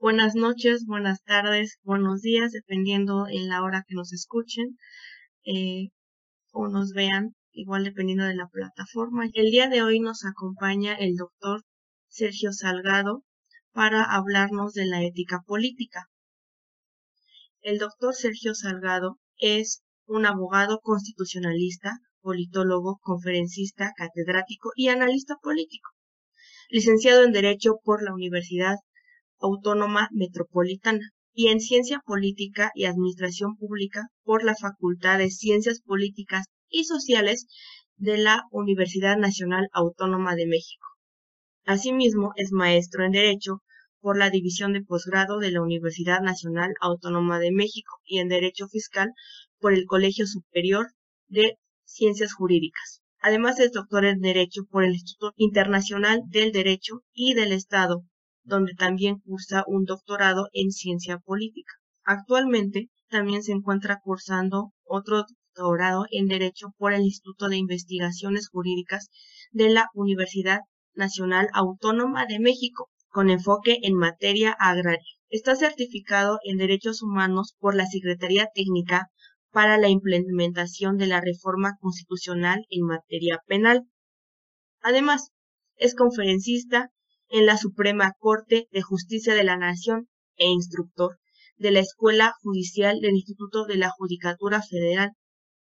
Buenas noches, buenas tardes, buenos días, dependiendo en la hora que nos escuchen eh, o nos vean, igual dependiendo de la plataforma. El día de hoy nos acompaña el doctor Sergio Salgado para hablarnos de la ética política. El doctor Sergio Salgado es un abogado constitucionalista, politólogo, conferencista, catedrático y analista político. Licenciado en Derecho por la Universidad Autónoma Metropolitana y en Ciencia Política y Administración Pública por la Facultad de Ciencias Políticas y Sociales de la Universidad Nacional Autónoma de México. Asimismo, es maestro en Derecho por la División de Posgrado de la Universidad Nacional Autónoma de México y en Derecho Fiscal por el Colegio Superior de Ciencias Jurídicas. Además es doctor en Derecho por el Instituto Internacional del Derecho y del Estado, donde también cursa un doctorado en Ciencia Política. Actualmente también se encuentra cursando otro doctorado en Derecho por el Instituto de Investigaciones Jurídicas de la Universidad Nacional Autónoma de México, con enfoque en materia agraria. Está certificado en Derechos Humanos por la Secretaría Técnica para la implementación de la reforma constitucional en materia penal. Además, es conferencista en la Suprema Corte de Justicia de la Nación e instructor de la Escuela Judicial del Instituto de la Judicatura Federal,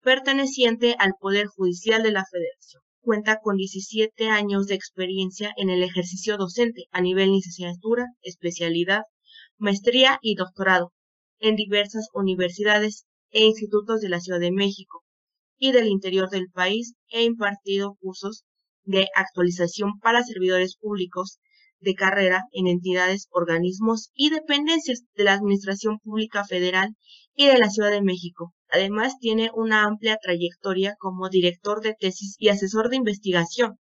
perteneciente al Poder Judicial de la Federación. Cuenta con 17 años de experiencia en el ejercicio docente a nivel licenciatura, especialidad, maestría y doctorado en diversas universidades e institutos de la Ciudad de México y del interior del país e impartido cursos de actualización para servidores públicos de carrera en entidades, organismos y dependencias de la Administración Pública Federal y de la Ciudad de México. Además, tiene una amplia trayectoria como director de tesis y asesor de investigación,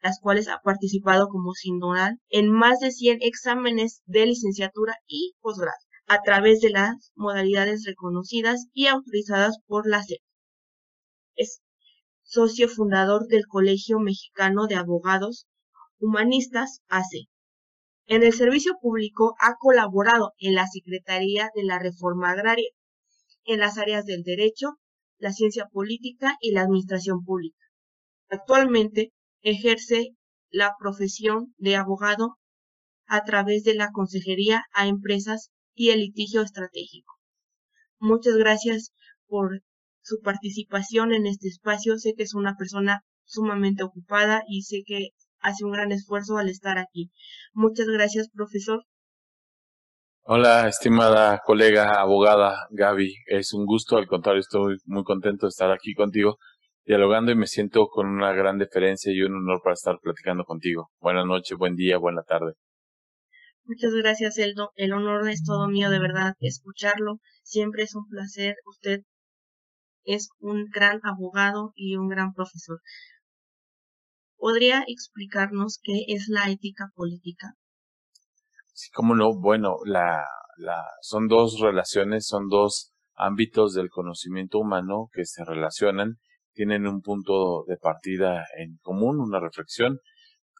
las cuales ha participado como sinodal en más de 100 exámenes de licenciatura y posgrado a través de las modalidades reconocidas y autorizadas por la SEP. Es socio fundador del Colegio Mexicano de Abogados Humanistas AC. En el servicio público ha colaborado en la Secretaría de la Reforma Agraria, en las áreas del derecho, la ciencia política y la administración pública. Actualmente ejerce la profesión de abogado a través de la consejería a empresas y el litigio estratégico. Muchas gracias por su participación en este espacio. Sé que es una persona sumamente ocupada y sé que hace un gran esfuerzo al estar aquí. Muchas gracias, profesor. Hola, estimada colega abogada Gaby. Es un gusto, al contrario, estoy muy contento de estar aquí contigo dialogando y me siento con una gran deferencia y un honor para estar platicando contigo. Buenas noches, buen día, buena tarde. Muchas gracias, Eldo. El honor es todo mío, de verdad, escucharlo. Siempre es un placer. Usted es un gran abogado y un gran profesor. ¿Podría explicarnos qué es la ética política? Sí, cómo no. Bueno, son dos relaciones, son dos ámbitos del conocimiento humano que se relacionan, tienen un punto de partida en común, una reflexión,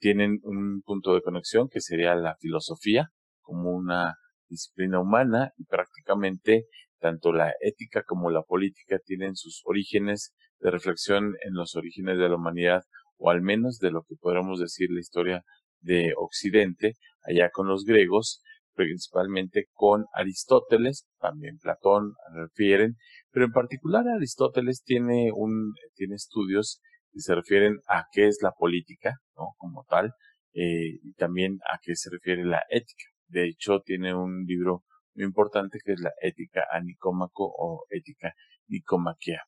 tienen un punto de conexión que sería la filosofía como una disciplina humana y prácticamente tanto la ética como la política tienen sus orígenes de reflexión en los orígenes de la humanidad o al menos de lo que podríamos decir la historia de Occidente, allá con los griegos, principalmente con Aristóteles, también Platón refieren, pero en particular Aristóteles tiene un tiene estudios y se refieren a qué es la política, ¿no? Como tal, eh, y también a qué se refiere la ética. De hecho, tiene un libro muy importante que es la ética a Nicómaco o ética nicomaquea.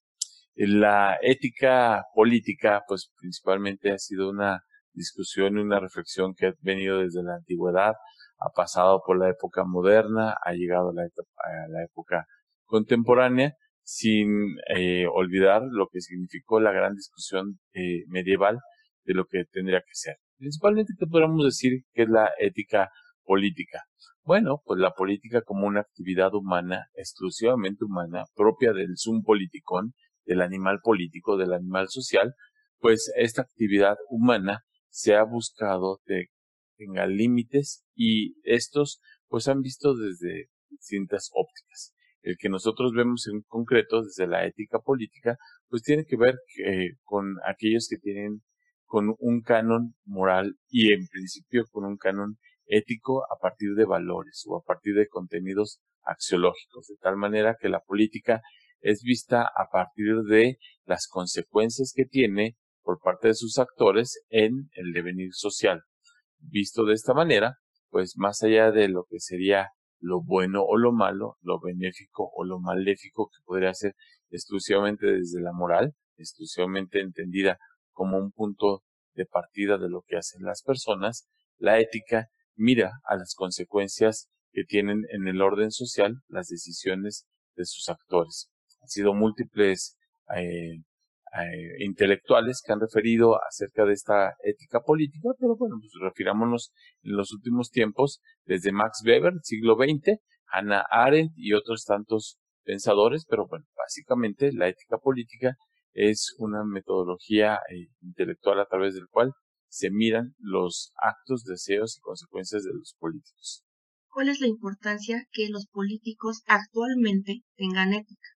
La ética política, pues principalmente ha sido una discusión y una reflexión que ha venido desde la antigüedad, ha pasado por la época moderna, ha llegado a la, a la época contemporánea sin eh, olvidar lo que significó la gran discusión eh, medieval de lo que tendría que ser. Principalmente, ¿qué podríamos decir que es la ética política? Bueno, pues la política como una actividad humana, exclusivamente humana, propia del sum politicón, del animal político, del animal social, pues esta actividad humana se ha buscado de tenga límites y estos pues han visto desde distintas ópticas. El que nosotros vemos en concreto desde la ética política, pues tiene que ver eh, con aquellos que tienen con un canon moral y en principio con un canon ético a partir de valores o a partir de contenidos axiológicos, de tal manera que la política es vista a partir de las consecuencias que tiene por parte de sus actores en el devenir social. Visto de esta manera, pues más allá de lo que sería lo bueno o lo malo, lo benéfico o lo maléfico que podría ser exclusivamente desde la moral, exclusivamente entendida como un punto de partida de lo que hacen las personas, la ética mira a las consecuencias que tienen en el orden social las decisiones de sus actores. Han sido múltiples eh, eh, intelectuales que han referido acerca de esta ética política, pero bueno, pues refirámonos en los últimos tiempos, desde Max Weber, siglo XX, Hannah Arendt y otros tantos pensadores, pero bueno, básicamente la ética política es una metodología eh, intelectual a través del cual se miran los actos, deseos y consecuencias de los políticos. ¿Cuál es la importancia que los políticos actualmente tengan ética?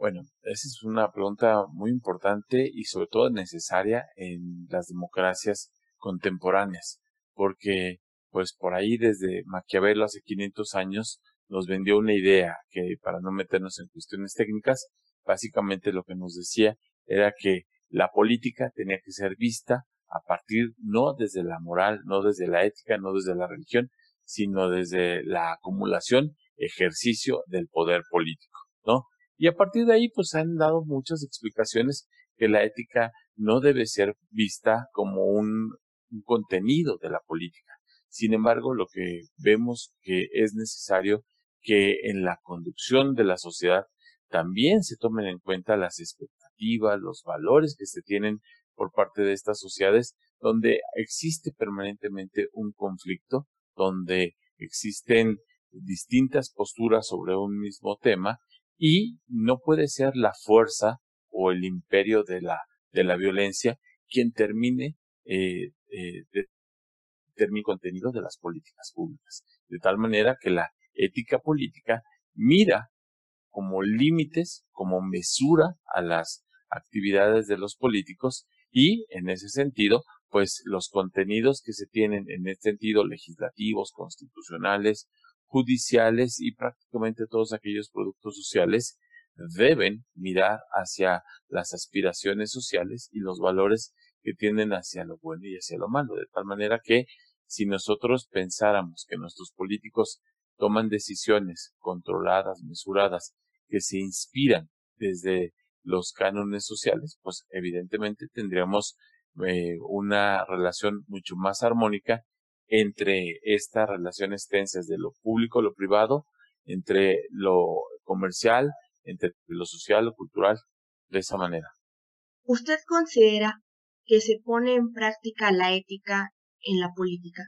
Bueno, esa es una pregunta muy importante y sobre todo necesaria en las democracias contemporáneas, porque pues por ahí desde Maquiavelo hace 500 años nos vendió una idea que para no meternos en cuestiones técnicas, básicamente lo que nos decía era que la política tenía que ser vista a partir no desde la moral, no desde la ética, no desde la religión, sino desde la acumulación, ejercicio del poder político, ¿no? Y a partir de ahí, pues han dado muchas explicaciones que la ética no debe ser vista como un, contenido de la política. Sin embargo, lo que vemos que es necesario que en la conducción de la sociedad también se tomen en cuenta las expectativas, los valores que se tienen por parte de estas sociedades, donde existe permanentemente un conflicto, donde existen distintas posturas sobre un mismo tema y no puede ser la fuerza o el imperio de la, de la violencia quien termine eh, eh, de, contenido de las políticas públicas. De tal manera que la ética política mira como límites, como mesura a las actividades de los políticos y en ese sentido, pues los contenidos que se tienen en este sentido legislativos, constitucionales judiciales y prácticamente todos aquellos productos sociales deben mirar hacia las aspiraciones sociales y los valores que tienden hacia lo bueno y hacia lo malo, de tal manera que si nosotros pensáramos que nuestros políticos toman decisiones controladas, mesuradas, que se inspiran desde los cánones sociales, pues evidentemente tendríamos eh, una relación mucho más armónica entre estas relaciones tensas de lo público, lo privado, entre lo comercial, entre lo social, lo cultural, de esa manera. ¿Usted considera que se pone en práctica la ética en la política?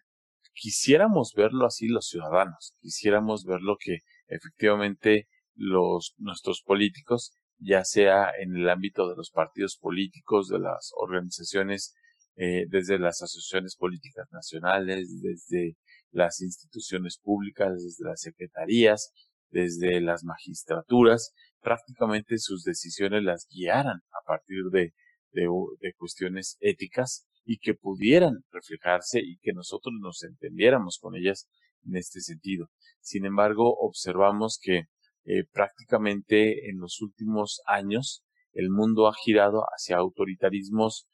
Quisiéramos verlo así los ciudadanos, quisiéramos verlo que efectivamente los nuestros políticos, ya sea en el ámbito de los partidos políticos, de las organizaciones eh, desde las asociaciones políticas nacionales, desde las instituciones públicas, desde las secretarías, desde las magistraturas, prácticamente sus decisiones las guiaran a partir de, de, cuestiones éticas y que pudieran reflejarse y que nosotros nos entendiéramos con ellas en este sentido. Sin embargo, observamos que eh, prácticamente en los últimos años el mundo ha girado hacia autoritarismos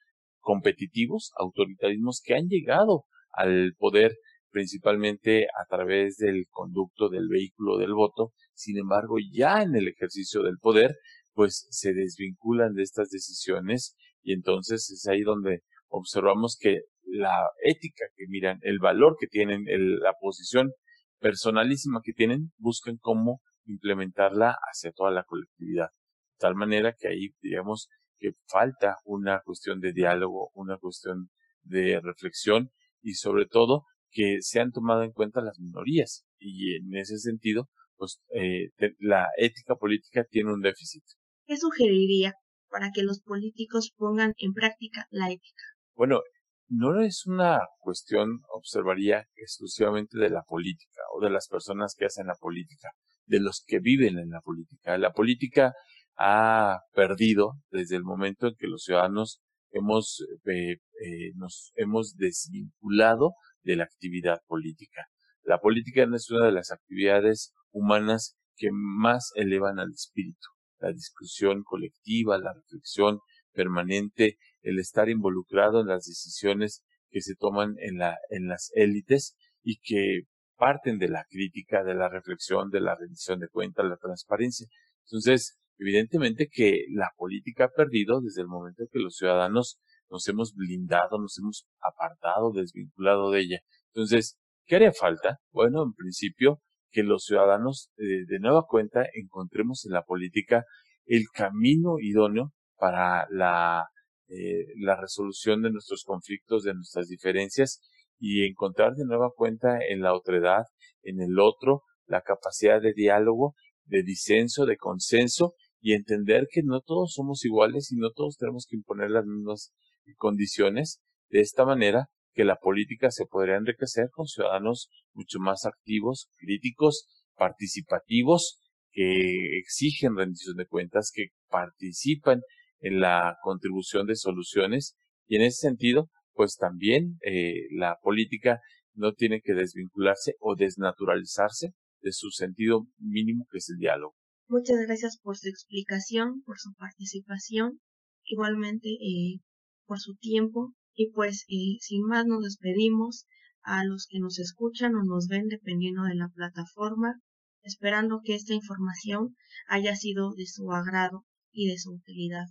competitivos, autoritarismos que han llegado al poder principalmente a través del conducto del vehículo del voto, sin embargo ya en el ejercicio del poder, pues se desvinculan de estas decisiones y entonces es ahí donde observamos que la ética que miran, el valor que tienen, la posición personalísima que tienen, buscan cómo implementarla hacia toda la colectividad. De tal manera que ahí, digamos, que falta una cuestión de diálogo, una cuestión de reflexión y sobre todo que se han tomado en cuenta las minorías y en ese sentido pues eh, la ética política tiene un déficit. ¿Qué sugeriría para que los políticos pongan en práctica la ética? Bueno, no es una cuestión, observaría, exclusivamente de la política o de las personas que hacen la política, de los que viven en la política. La política ha perdido desde el momento en que los ciudadanos hemos, eh, eh, nos hemos desvinculado de la actividad política. La política es una de las actividades humanas que más elevan al espíritu. La discusión colectiva, la reflexión permanente, el estar involucrado en las decisiones que se toman en, la, en las élites y que parten de la crítica, de la reflexión, de la rendición de cuentas, la transparencia. Entonces, evidentemente que la política ha perdido desde el momento en que los ciudadanos nos hemos blindado, nos hemos apartado, desvinculado de ella. Entonces, ¿qué haría falta? Bueno, en principio, que los ciudadanos eh, de nueva cuenta encontremos en la política el camino idóneo para la, eh, la resolución de nuestros conflictos, de nuestras diferencias y encontrar de nueva cuenta en la otredad, en el otro, la capacidad de diálogo, de disenso, de consenso y entender que no todos somos iguales y no todos tenemos que imponer las mismas condiciones. De esta manera que la política se podría enriquecer con ciudadanos mucho más activos, críticos, participativos, que exigen rendición de cuentas, que participan en la contribución de soluciones y en ese sentido, pues también eh, la política no tiene que desvincularse o desnaturalizarse de su sentido mínimo que es el diálogo. Muchas gracias por su explicación, por su participación, igualmente eh, por su tiempo y pues eh, sin más nos despedimos a los que nos escuchan o nos ven dependiendo de la plataforma, esperando que esta información haya sido de su agrado y de su utilidad.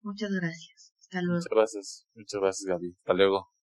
Muchas gracias. Hasta luego. Muchas gracias. Muchas gracias, Gaby. Hasta luego.